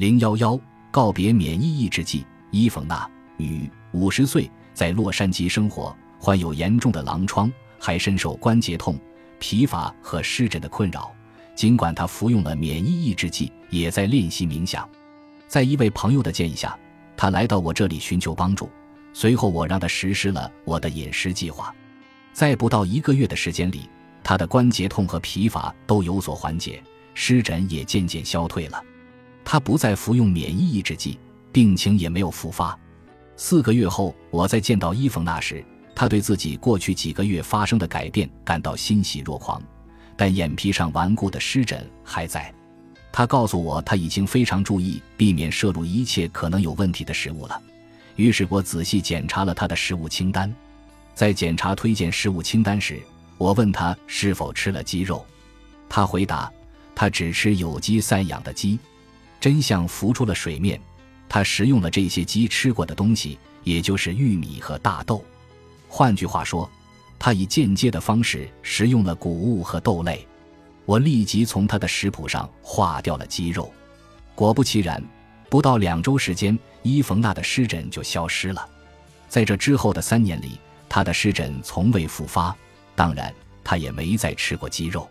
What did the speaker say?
零幺幺告别免疫抑制剂。伊冯娜，女，五十岁，在洛杉矶生活，患有严重的狼疮，还深受关节痛、疲乏和湿疹的困扰。尽管她服用了免疫抑制剂，也在练习冥想。在一位朋友的建议下，她来到我这里寻求帮助。随后，我让她实施了我的饮食计划。在不到一个月的时间里，她的关节痛和疲乏都有所缓解，湿疹也渐渐消退了。他不再服用免疫抑制剂。病情也没有复发。四个月后，我再见到伊冯娜时，她对自己过去几个月发生的改变感到欣喜若狂，但眼皮上顽固的湿疹还在。她告诉我，她已经非常注意避免摄入一切可能有问题的食物了。于是我仔细检查了她的食物清单。在检查推荐食物清单时，我问她是否吃了鸡肉。她回答，她只吃有机散养的鸡。真相浮出了水面。他食用了这些鸡吃过的东西，也就是玉米和大豆。换句话说，他以间接的方式食用了谷物和豆类。我立即从他的食谱上划掉了鸡肉。果不其然，不到两周时间，伊冯娜的湿疹就消失了。在这之后的三年里，他的湿疹从未复发。当然，他也没再吃过鸡肉。